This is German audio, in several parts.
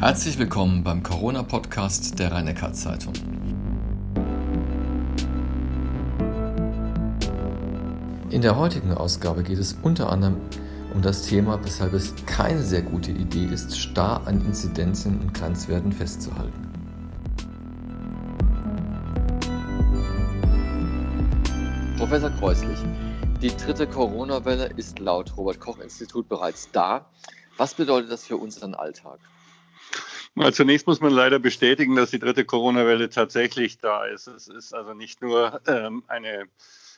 Herzlich willkommen beim Corona-Podcast der rhein zeitung In der heutigen Ausgabe geht es unter anderem um das Thema, weshalb es keine sehr gute Idee ist, starr an Inzidenzen und Grenzwerten festzuhalten. Professor Kreuslich, die dritte Corona-Welle ist laut Robert Koch-Institut bereits da. Was bedeutet das für unseren Alltag? Zunächst muss man leider bestätigen, dass die dritte Corona-Welle tatsächlich da ist. Es ist also nicht nur ähm, eine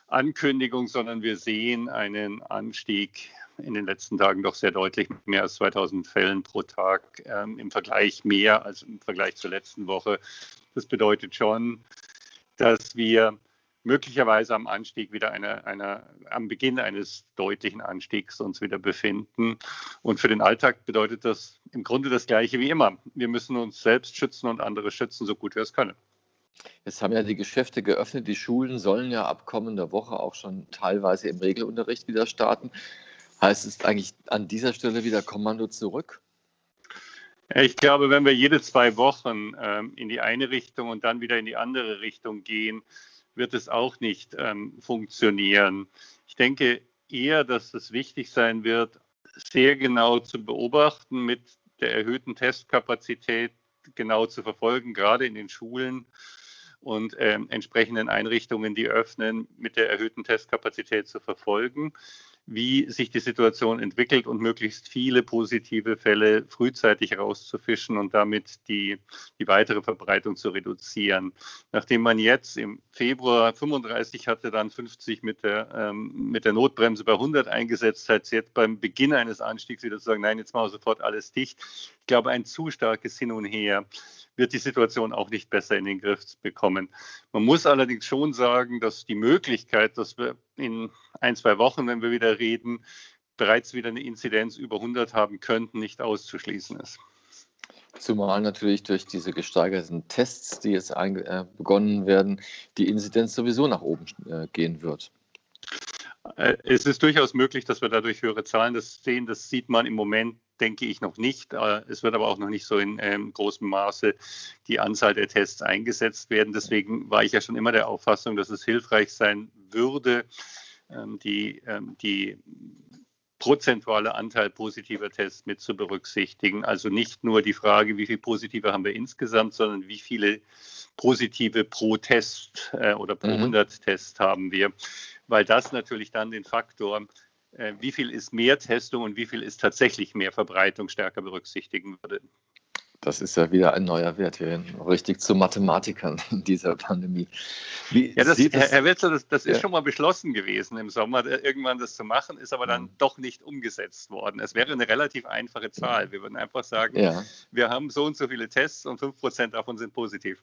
Ankündigung, sondern wir sehen einen Anstieg in den letzten Tagen doch sehr deutlich, mehr als 2000 Fällen pro Tag, ähm, im Vergleich mehr als im Vergleich zur letzten Woche. Das bedeutet schon, dass wir möglicherweise am Anstieg wieder eine, eine, am Beginn eines deutlichen Anstiegs uns wieder befinden. Und für den Alltag bedeutet das im Grunde das Gleiche wie immer. Wir müssen uns selbst schützen und andere schützen, so gut wir es können. Jetzt haben ja die Geschäfte geöffnet. Die Schulen sollen ja ab kommender Woche auch schon teilweise im Regelunterricht wieder starten. Heißt es eigentlich an dieser Stelle wieder Kommando zurück? Ich glaube, wenn wir jede zwei Wochen ähm, in die eine Richtung und dann wieder in die andere Richtung gehen, wird es auch nicht ähm, funktionieren. Ich denke eher, dass es wichtig sein wird, sehr genau zu beobachten, mit der erhöhten Testkapazität genau zu verfolgen, gerade in den Schulen und ähm, entsprechenden Einrichtungen, die öffnen, mit der erhöhten Testkapazität zu verfolgen wie sich die Situation entwickelt und möglichst viele positive Fälle frühzeitig rauszufischen und damit die, die weitere Verbreitung zu reduzieren. Nachdem man jetzt im Februar 35 hatte, dann 50 mit der, ähm, mit der Notbremse bei 100 eingesetzt hat, jetzt beim Beginn eines Anstiegs wieder zu sagen, nein, jetzt machen wir sofort alles dicht. Ich glaube, ein zu starkes Hin und Her wird die Situation auch nicht besser in den Griff bekommen. Man muss allerdings schon sagen, dass die Möglichkeit, dass wir in ein, zwei Wochen, wenn wir wieder reden, bereits wieder eine Inzidenz über 100 haben könnten, nicht auszuschließen ist. Zumal natürlich durch diese gesteigerten Tests, die jetzt äh, begonnen werden, die Inzidenz sowieso nach oben äh, gehen wird. Äh, es ist durchaus möglich, dass wir dadurch höhere Zahlen das sehen. Das sieht man im Moment, denke ich, noch nicht. Äh, es wird aber auch noch nicht so in ähm, großem Maße die Anzahl der Tests eingesetzt werden. Deswegen war ich ja schon immer der Auffassung, dass es hilfreich sein würde, ähm, die, ähm, die prozentuale Anteil positiver Tests mit zu berücksichtigen. Also nicht nur die Frage, wie viele positive haben wir insgesamt, sondern wie viele positive pro Test äh, oder pro mhm. 100 Tests haben wir weil das natürlich dann den Faktor, wie viel ist mehr Testung und wie viel ist tatsächlich mehr Verbreitung stärker berücksichtigen würde. Das ist ja wieder ein neuer Wert. Wir werden richtig zu Mathematikern in dieser Pandemie. Wie ja, das, Herr, Herr Wetzler, das, das ja. ist schon mal beschlossen gewesen im Sommer, äh, irgendwann das zu machen, ist aber dann mhm. doch nicht umgesetzt worden. Es wäre eine relativ einfache Zahl. Wir würden einfach sagen, ja. wir haben so und so viele Tests und 5% davon sind positiv.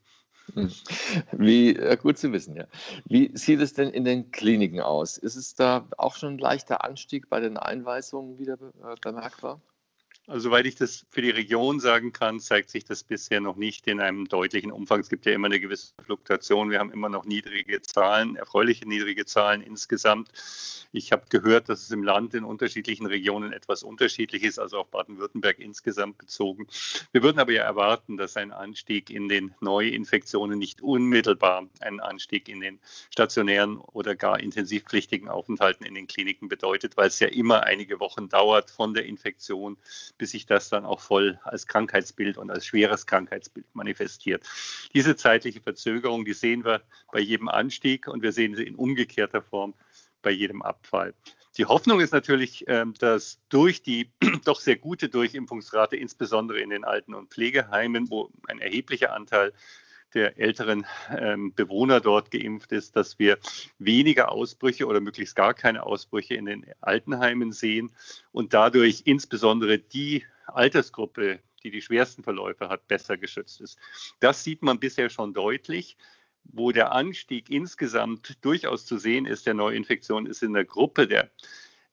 Wie äh, gut zu wissen, ja. Wie sieht es denn in den Kliniken aus? Ist es da auch schon ein leichter Anstieg bei den Einweisungen wieder äh, bemerkbar? Also soweit ich das für die Region sagen kann, zeigt sich das bisher noch nicht in einem deutlichen Umfang. Es gibt ja immer eine gewisse Fluktuation. Wir haben immer noch niedrige Zahlen, erfreuliche niedrige Zahlen insgesamt. Ich habe gehört, dass es im Land in unterschiedlichen Regionen etwas unterschiedlich ist, also auch Baden-Württemberg insgesamt bezogen. Wir würden aber ja erwarten, dass ein Anstieg in den Neuinfektionen nicht unmittelbar einen Anstieg in den stationären oder gar intensivpflichtigen Aufenthalten in den Kliniken bedeutet, weil es ja immer einige Wochen dauert von der Infektion bis sich das dann auch voll als Krankheitsbild und als schweres Krankheitsbild manifestiert. Diese zeitliche Verzögerung, die sehen wir bei jedem Anstieg und wir sehen sie in umgekehrter Form bei jedem Abfall. Die Hoffnung ist natürlich, ähm, dass durch die doch sehr gute Durchimpfungsrate, insbesondere in den Alten- und Pflegeheimen, wo ein erheblicher Anteil der älteren ähm, Bewohner dort geimpft ist, dass wir weniger Ausbrüche oder möglichst gar keine Ausbrüche in den Altenheimen sehen und dadurch insbesondere die Altersgruppe, die die schwersten Verläufe hat, besser geschützt ist. Das sieht man bisher schon deutlich. Wo der Anstieg insgesamt durchaus zu sehen ist, der Neuinfektion, ist in der Gruppe der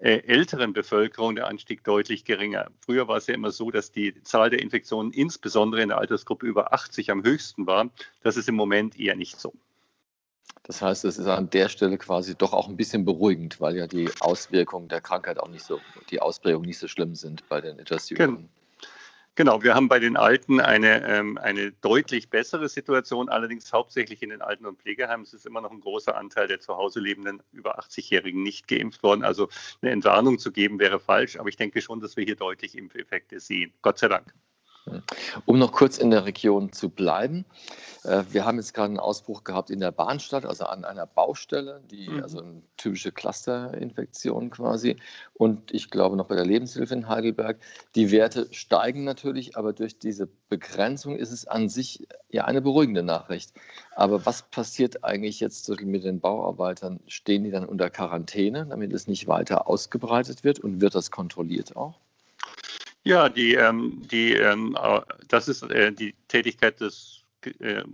älteren Bevölkerung der Anstieg deutlich geringer. Früher war es ja immer so, dass die Zahl der Infektionen insbesondere in der Altersgruppe über 80 am höchsten war. Das ist im Moment eher nicht so. Das heißt, es ist an der Stelle quasi doch auch ein bisschen beruhigend, weil ja die Auswirkungen der Krankheit auch nicht so, die Ausprägung nicht so schlimm sind bei den etwas jüngeren. Genau, wir haben bei den Alten eine, ähm, eine deutlich bessere Situation, allerdings hauptsächlich in den Alten- und Pflegeheimen. Es ist immer noch ein großer Anteil der zu Hause lebenden über 80-Jährigen nicht geimpft worden. Also eine Entwarnung zu geben wäre falsch, aber ich denke schon, dass wir hier deutlich Impfeffekte sehen. Gott sei Dank. Um noch kurz in der Region zu bleiben. Äh, wir haben jetzt gerade einen Ausbruch gehabt in der Bahnstadt, also an einer Baustelle, die, mhm. also eine typische Clusterinfektion quasi. Und ich glaube noch bei der Lebenshilfe in Heidelberg. Die Werte steigen natürlich, aber durch diese Begrenzung ist es an sich ja eine beruhigende Nachricht. Aber was passiert eigentlich jetzt mit den Bauarbeitern? Stehen die dann unter Quarantäne, damit es nicht weiter ausgebreitet wird und wird das kontrolliert auch? Ja, die, ähm, die, ähm, das ist äh, die Tätigkeit des äh,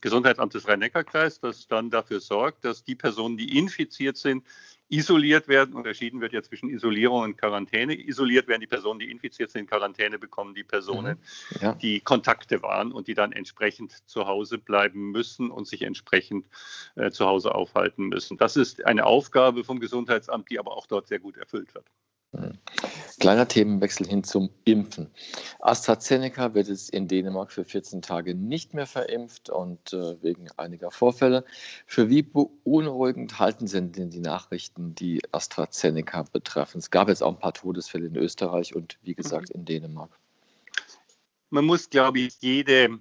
Gesundheitsamtes Rhein-Neckar-Kreis, das dann dafür sorgt, dass die Personen, die infiziert sind, isoliert werden. Unterschieden wird ja zwischen Isolierung und Quarantäne. Isoliert werden die Personen, die infiziert sind, Quarantäne bekommen die Personen, mhm. ja. die Kontakte waren und die dann entsprechend zu Hause bleiben müssen und sich entsprechend äh, zu Hause aufhalten müssen. Das ist eine Aufgabe vom Gesundheitsamt, die aber auch dort sehr gut erfüllt wird. Kleiner Themenwechsel hin zum Impfen. AstraZeneca wird jetzt in Dänemark für 14 Tage nicht mehr verimpft und äh, wegen einiger Vorfälle. Für wie beunruhigend halten Sie denn die Nachrichten, die AstraZeneca betreffen? Es gab jetzt auch ein paar Todesfälle in Österreich und wie gesagt in Dänemark. Man muss, glaube ich, jede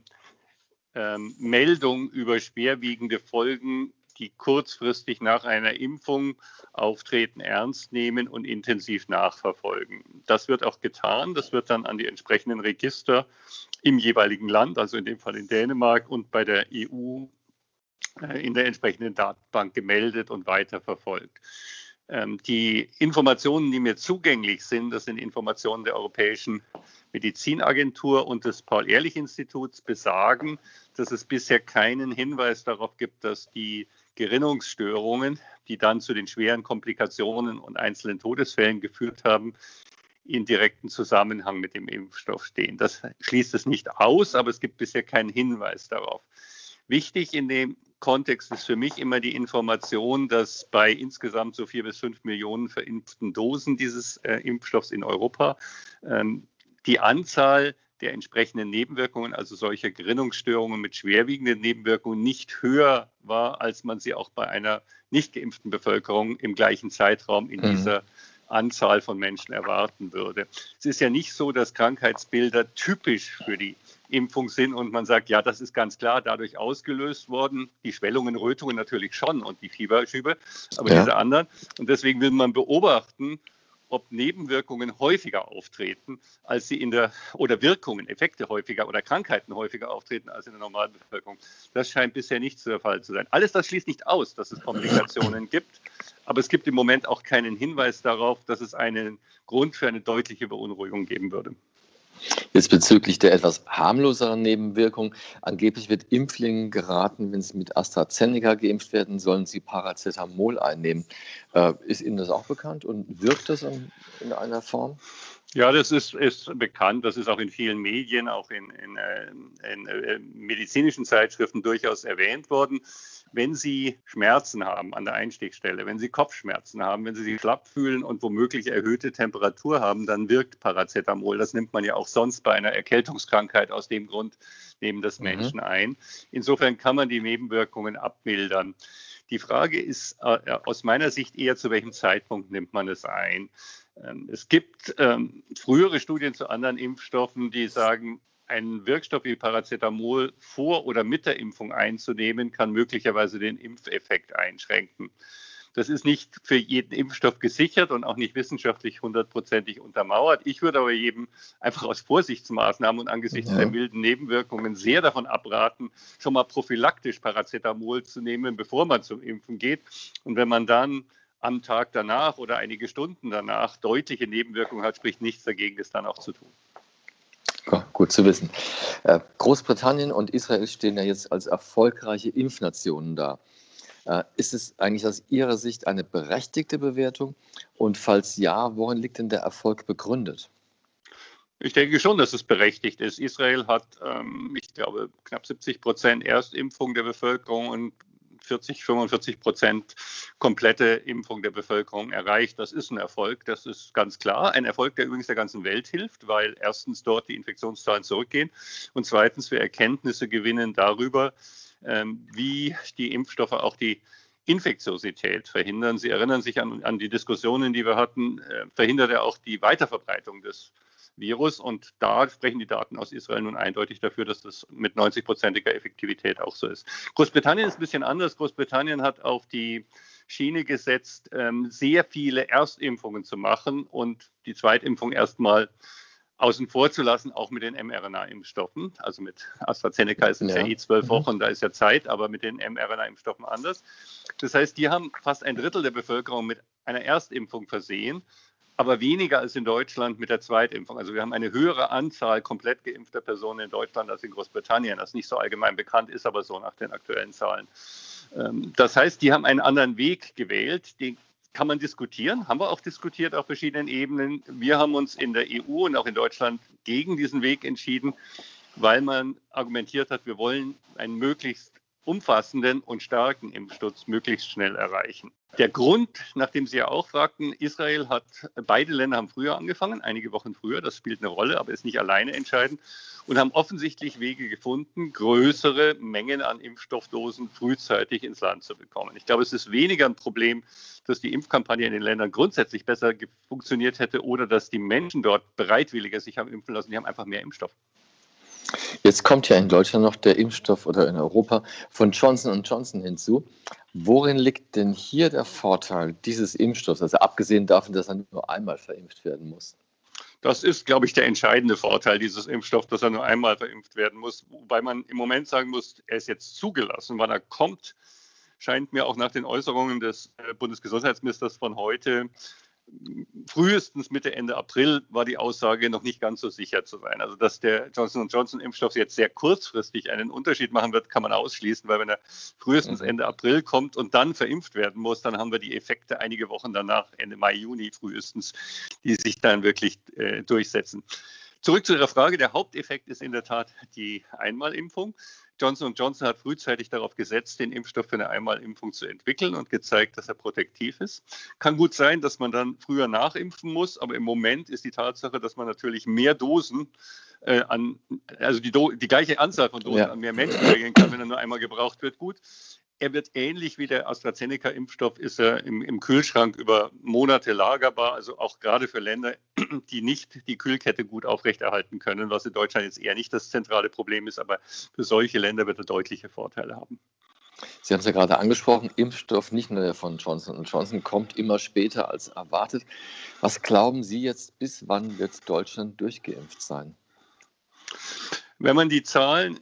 ähm, Meldung über schwerwiegende Folgen die kurzfristig nach einer Impfung auftreten, ernst nehmen und intensiv nachverfolgen. Das wird auch getan. Das wird dann an die entsprechenden Register im jeweiligen Land, also in dem Fall in Dänemark und bei der EU äh, in der entsprechenden Datenbank gemeldet und weiterverfolgt. Ähm, die Informationen, die mir zugänglich sind, das sind Informationen der Europäischen Medizinagentur und des Paul-Ehrlich-Instituts, besagen, dass es bisher keinen Hinweis darauf gibt, dass die Gerinnungsstörungen, die dann zu den schweren Komplikationen und einzelnen Todesfällen geführt haben, in direkten Zusammenhang mit dem Impfstoff stehen. Das schließt es nicht aus, aber es gibt bisher keinen Hinweis darauf. Wichtig in dem Kontext ist für mich immer die Information, dass bei insgesamt so vier bis fünf Millionen verimpften Dosen dieses äh, Impfstoffs in Europa ähm, die Anzahl der entsprechenden Nebenwirkungen, also solcher Gerinnungsstörungen mit schwerwiegenden Nebenwirkungen, nicht höher war, als man sie auch bei einer nicht geimpften Bevölkerung im gleichen Zeitraum in mhm. dieser Anzahl von Menschen erwarten würde. Es ist ja nicht so, dass Krankheitsbilder typisch für die Impfung sind und man sagt, ja, das ist ganz klar dadurch ausgelöst worden. Die Schwellungen, Rötungen natürlich schon und die Fieberschübe, aber ja. diese anderen. Und deswegen will man beobachten, ob Nebenwirkungen häufiger auftreten, als sie in der, oder Wirkungen, Effekte häufiger oder Krankheiten häufiger auftreten als in der normalen Bevölkerung. Das scheint bisher nicht der Fall zu sein. Alles das schließt nicht aus, dass es Komplikationen gibt, aber es gibt im Moment auch keinen Hinweis darauf, dass es einen Grund für eine deutliche Beunruhigung geben würde. Jetzt bezüglich der etwas harmloseren Nebenwirkung. Angeblich wird Impflingen geraten, wenn sie mit AstraZeneca geimpft werden, sollen sie Paracetamol einnehmen. Äh, ist Ihnen das auch bekannt und wirkt das in, in einer Form? Ja, das ist, ist, bekannt. Das ist auch in vielen Medien, auch in, in, äh, in, äh, medizinischen Zeitschriften durchaus erwähnt worden. Wenn Sie Schmerzen haben an der Einstichstelle, wenn Sie Kopfschmerzen haben, wenn Sie sich schlapp fühlen und womöglich erhöhte Temperatur haben, dann wirkt Paracetamol. Das nimmt man ja auch sonst bei einer Erkältungskrankheit aus dem Grund, nehmen das mhm. Menschen ein. Insofern kann man die Nebenwirkungen abmildern. Die Frage ist äh, aus meiner Sicht eher, zu welchem Zeitpunkt nimmt man es ein? Ähm, es gibt ähm, frühere Studien zu anderen Impfstoffen, die sagen, einen Wirkstoff wie Paracetamol vor oder mit der Impfung einzunehmen, kann möglicherweise den Impfeffekt einschränken. Das ist nicht für jeden Impfstoff gesichert und auch nicht wissenschaftlich hundertprozentig untermauert. Ich würde aber jedem einfach aus Vorsichtsmaßnahmen und angesichts ja. der milden Nebenwirkungen sehr davon abraten, schon mal prophylaktisch Paracetamol zu nehmen, bevor man zum Impfen geht. Und wenn man dann am Tag danach oder einige Stunden danach deutliche Nebenwirkungen hat, spricht nichts dagegen, das dann auch zu tun. Gut zu wissen. Äh, Großbritannien und Israel stehen ja jetzt als erfolgreiche Impfnationen da. Äh, ist es eigentlich aus Ihrer Sicht eine berechtigte Bewertung? Und falls ja, worin liegt denn der Erfolg begründet? Ich denke schon, dass es berechtigt ist. Israel hat, ähm, ich glaube, knapp 70 Prozent Erstimpfung der Bevölkerung und 40, 45 Prozent komplette Impfung der Bevölkerung erreicht. Das ist ein Erfolg, das ist ganz klar. Ein Erfolg, der übrigens der ganzen Welt hilft, weil erstens dort die Infektionszahlen zurückgehen und zweitens wir Erkenntnisse gewinnen darüber, ähm, wie die Impfstoffe auch die Infektiosität verhindern. Sie erinnern sich an, an die Diskussionen, die wir hatten, äh, verhindert er auch die Weiterverbreitung des Virus. Und da sprechen die Daten aus Israel nun eindeutig dafür, dass das mit 90-prozentiger Effektivität auch so ist. Großbritannien ist ein bisschen anders. Großbritannien hat auf die Schiene gesetzt, ähm, sehr viele Erstimpfungen zu machen und die Zweitimpfung erstmal außen vor zu lassen, auch mit den mRNA-Impfstoffen. Also mit AstraZeneca ist es ja. ja eh zwölf mhm. Wochen, da ist ja Zeit, aber mit den mRNA-Impfstoffen anders. Das heißt, die haben fast ein Drittel der Bevölkerung mit einer Erstimpfung versehen aber weniger als in Deutschland mit der Zweitimpfung. Also wir haben eine höhere Anzahl komplett geimpfter Personen in Deutschland als in Großbritannien, das nicht so allgemein bekannt ist, aber so nach den aktuellen Zahlen. Ähm, das heißt, die haben einen anderen Weg gewählt, den kann man diskutieren, haben wir auch diskutiert auf verschiedenen Ebenen. Wir haben uns in der EU und auch in Deutschland gegen diesen Weg entschieden, weil man argumentiert hat, wir wollen einen möglichst umfassenden und starken Impfschutz möglichst schnell erreichen. Der Grund, nachdem Sie ja auch fragten, Israel hat, beide Länder haben früher angefangen, einige Wochen früher, das spielt eine Rolle, aber ist nicht alleine entscheidend, und haben offensichtlich Wege gefunden, größere Mengen an Impfstoffdosen frühzeitig ins Land zu bekommen. Ich glaube, es ist weniger ein Problem, dass die Impfkampagne in den Ländern grundsätzlich besser funktioniert hätte oder dass die Menschen dort bereitwilliger sich haben impfen lassen, die haben einfach mehr Impfstoff. Jetzt kommt ja in Deutschland noch der Impfstoff oder in Europa von Johnson Johnson hinzu. Worin liegt denn hier der Vorteil dieses Impfstoffs, also abgesehen davon, dass er nur einmal verimpft werden muss? Das ist, glaube ich, der entscheidende Vorteil dieses Impfstoffs, dass er nur einmal verimpft werden muss. Wobei man im Moment sagen muss, er ist jetzt zugelassen, wann er kommt scheint mir auch nach den Äußerungen des äh, Bundesgesundheitsministers von heute frühestens Mitte, Ende April war die Aussage noch nicht ganz so sicher zu sein. Also, dass der Johnson Johnson-Impfstoff jetzt sehr kurzfristig einen Unterschied machen wird, kann man ausschließen, weil wenn er frühestens mhm. Ende April kommt und dann verimpft werden muss, dann haben wir die Effekte einige Wochen danach, Ende Mai, Juni frühestens, die sich dann wirklich äh, durchsetzen. Zurück zu Ihrer Frage. Der Haupteffekt ist in der Tat die Einmalimpfung. Johnson Johnson hat frühzeitig darauf gesetzt, den Impfstoff für eine Einmalimpfung zu entwickeln und gezeigt, dass er protektiv ist. Kann gut sein, dass man dann früher nachimpfen muss, aber im Moment ist die Tatsache, dass man natürlich mehr Dosen äh, an, also die, die, gleiche Anzahl von Dosen ja. an mehr Menschen regeln kann, wenn er nur einmal gebraucht wird, gut. Er wird ähnlich wie der AstraZeneca-Impfstoff, ist er im, im, Kühlschrank über Monate lagerbar, also auch gerade für Länder, die nicht die Kühlkette gut aufrechterhalten können, was in Deutschland jetzt eher nicht das zentrale Problem ist, aber für solche Länder wird er deutliche Vorteile haben. Sie haben es ja gerade angesprochen, Impfstoff nicht nur der von Johnson Johnson kommt immer später als erwartet. Was glauben Sie jetzt, bis wann wird Deutschland durchgeimpft sein? Wenn man die Zahlen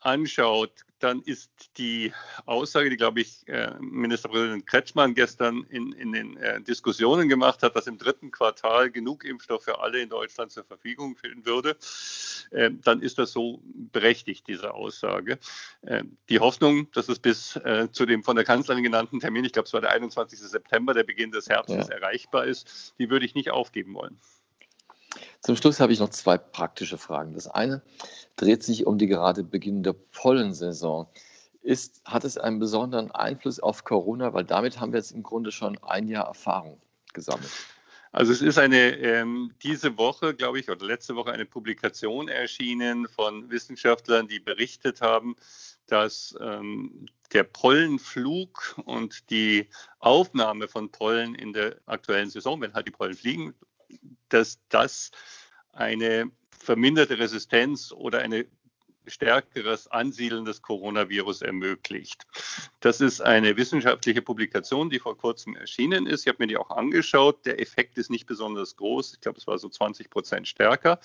anschaut, dann ist die Aussage, die, glaube ich, äh, Ministerpräsident Kretschmann gestern in, in den äh, Diskussionen gemacht hat, dass im dritten Quartal genug Impfstoff für alle in Deutschland zur Verfügung stehen würde, äh, dann ist das so berechtigt, diese Aussage. Die Hoffnung, dass es bis zu dem von der Kanzlerin genannten Termin, ich glaube, es war der 21. September, der Beginn des Herbstes, ja. erreichbar ist, die würde ich nicht aufgeben wollen. Zum Schluss habe ich noch zwei praktische Fragen. Das eine dreht sich um die gerade beginnende Pollensaison. Ist, hat es einen besonderen Einfluss auf Corona? Weil damit haben wir jetzt im Grunde schon ein Jahr Erfahrung gesammelt. Also es ist eine ähm, diese Woche, glaube ich, oder letzte Woche eine Publikation erschienen von Wissenschaftlern, die berichtet haben, dass ähm, der Pollenflug und die Aufnahme von Pollen in der aktuellen Saison, wenn halt die Pollen fliegen, dass das eine verminderte Resistenz oder ein stärkeres Ansiedeln des Coronavirus ermöglicht. Das ist eine wissenschaftliche Publikation, die vor kurzem erschienen ist. Ich habe mir die auch angeschaut. Der Effekt ist nicht besonders groß. Ich glaube, es war so 20 Prozent stärker.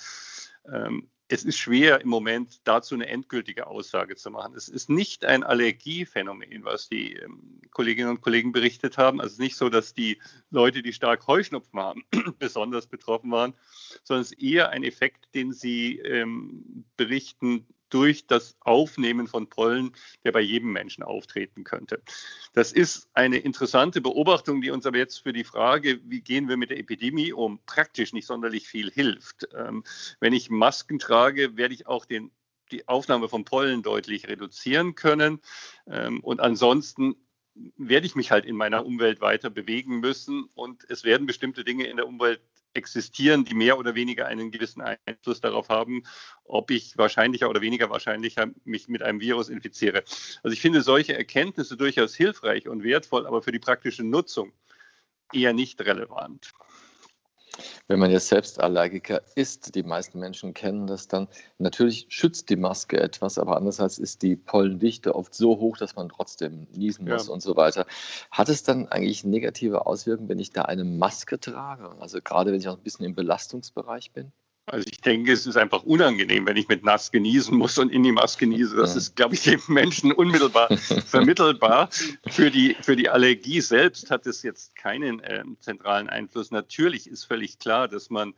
Ähm, es ist schwer im Moment dazu eine endgültige Aussage zu machen. Es ist nicht ein Allergiephänomen, was die ähm, Kolleginnen und Kollegen berichtet haben. Also es ist nicht so, dass die Leute, die stark Heuschnupfen haben, besonders betroffen waren, sondern es ist eher ein Effekt, den sie ähm, berichten, durch das Aufnehmen von Pollen, der bei jedem Menschen auftreten könnte. Das ist eine interessante Beobachtung, die uns aber jetzt für die Frage, wie gehen wir mit der Epidemie um, praktisch nicht sonderlich viel hilft. Ähm, wenn ich Masken trage, werde ich auch den die Aufnahme von Pollen deutlich reduzieren können. Ähm, und ansonsten werde ich mich halt in meiner Umwelt weiter bewegen müssen und es werden bestimmte Dinge in der Umwelt existieren, die mehr oder weniger einen gewissen Einfluss darauf haben, ob ich wahrscheinlicher oder weniger wahrscheinlicher mich mit einem Virus infiziere. Also ich finde solche Erkenntnisse durchaus hilfreich und wertvoll, aber für die praktische Nutzung eher nicht relevant. Wenn man jetzt selbst Allergiker ist, die meisten Menschen kennen das dann, natürlich schützt die Maske etwas, aber andererseits ist die Pollendichte oft so hoch, dass man trotzdem niesen muss ja. und so weiter. Hat es dann eigentlich negative Auswirkungen, wenn ich da eine Maske trage? Also gerade wenn ich auch ein bisschen im Belastungsbereich bin? Also ich denke, es ist einfach unangenehm, wenn ich mit nass genießen muss und in die Maske genieße. Das ist, glaube ich, dem Menschen unmittelbar vermittelbar. Für die, für die Allergie selbst hat es jetzt keinen äh, zentralen Einfluss. Natürlich ist völlig klar, dass man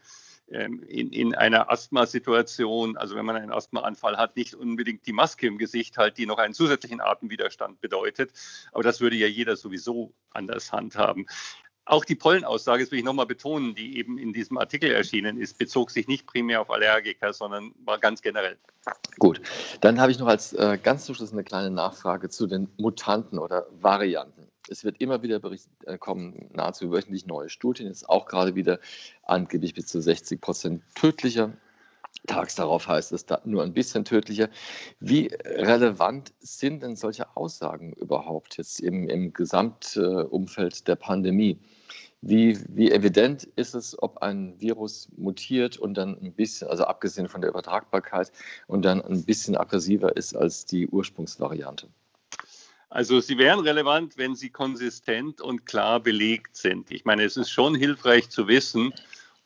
ähm, in, in einer Asthmasituation, also wenn man einen Asthmaanfall hat, nicht unbedingt die Maske im Gesicht halt, die noch einen zusätzlichen Atemwiderstand bedeutet. Aber das würde ja jeder sowieso anders handhaben. Auch die Pollenaussage, das will ich nochmal betonen, die eben in diesem Artikel erschienen ist, bezog sich nicht primär auf Allergiker, sondern war ganz generell. Gut, dann habe ich noch als äh, ganz zum Schluss eine kleine Nachfrage zu den Mutanten oder Varianten. Es wird immer wieder berichtet, äh, kommen nahezu wöchentlich neue Studien, ist auch gerade wieder angeblich bis zu 60 Prozent tödlicher. Tags darauf heißt es da nur ein bisschen tödlicher. Wie relevant sind denn solche Aussagen überhaupt jetzt im, im Gesamtumfeld der Pandemie? Wie, wie evident ist es, ob ein Virus mutiert und dann ein bisschen, also abgesehen von der Übertragbarkeit, und dann ein bisschen aggressiver ist als die Ursprungsvariante? Also sie wären relevant, wenn sie konsistent und klar belegt sind. Ich meine, es ist schon hilfreich zu wissen,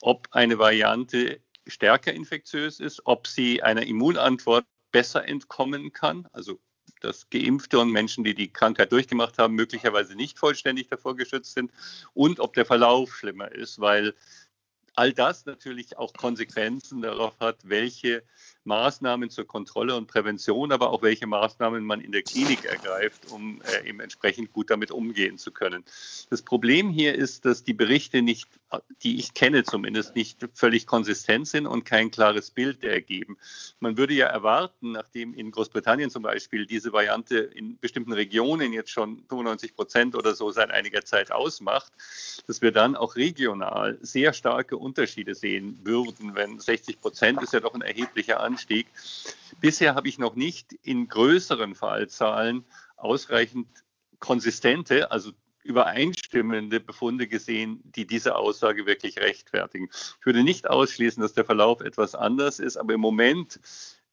ob eine Variante stärker infektiös ist, ob sie einer Immunantwort besser entkommen kann, also dass Geimpfte und Menschen, die die Krankheit durchgemacht haben, möglicherweise nicht vollständig davor geschützt sind und ob der Verlauf schlimmer ist, weil all das natürlich auch Konsequenzen darauf hat, welche Maßnahmen zur Kontrolle und Prävention, aber auch welche Maßnahmen man in der Klinik ergreift, um äh, eben entsprechend gut damit umgehen zu können. Das Problem hier ist, dass die Berichte nicht, die ich kenne zumindest, nicht völlig konsistent sind und kein klares Bild ergeben. Man würde ja erwarten, nachdem in Großbritannien zum Beispiel diese Variante in bestimmten Regionen jetzt schon 95 Prozent oder so seit einiger Zeit ausmacht, dass wir dann auch regional sehr starke Unterschiede sehen würden, wenn 60 Prozent ist ja doch ein erheblicher Anteil Anstieg. Bisher habe ich noch nicht in größeren Fallzahlen ausreichend konsistente, also übereinstimmende Befunde gesehen, die diese Aussage wirklich rechtfertigen. Ich würde nicht ausschließen, dass der Verlauf etwas anders ist, aber im Moment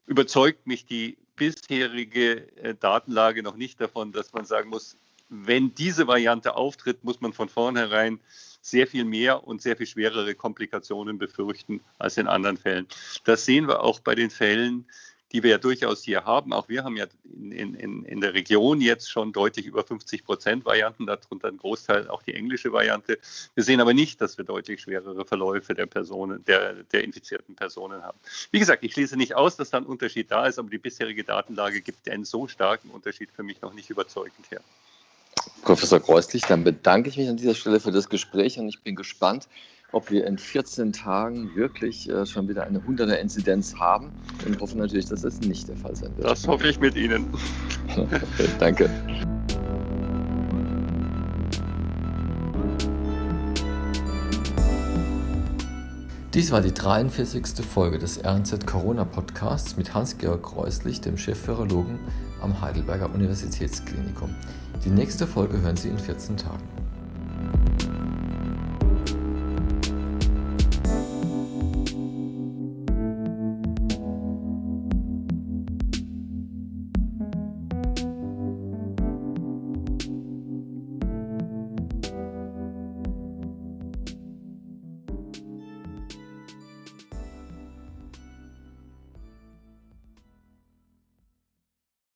überzeugt mich die bisherige äh, Datenlage noch nicht davon, dass man sagen muss, wenn diese Variante auftritt, muss man von vornherein sehr viel mehr und sehr viel schwerere Komplikationen befürchten als in anderen Fällen. Das sehen wir auch bei den Fällen, die wir ja durchaus hier haben. Auch wir haben ja in, in, in der Region jetzt schon deutlich über 50 Prozent Varianten, darunter ein Großteil auch die englische Variante. Wir sehen aber nicht, dass wir deutlich schwerere Verläufe der Personen, der, der infizierten Personen haben. Wie gesagt, ich schließe nicht aus, dass da ein Unterschied da ist, aber die bisherige Datenlage gibt einen so starken Unterschied für mich noch nicht überzeugend her. Professor Kreuslich, dann bedanke ich mich an dieser Stelle für das Gespräch und ich bin gespannt, ob wir in 14 Tagen wirklich äh, schon wieder eine 100er Inzidenz haben und hoffe natürlich, dass das nicht der Fall sein wird. Das hoffe ich mit Ihnen. danke. Dies war die 43. Folge des RNZ Corona Podcasts mit Hans-Georg Kreuslich, dem Chef-Virologen am Heidelberger Universitätsklinikum. Die nächste Folge hören Sie in 14 Tagen.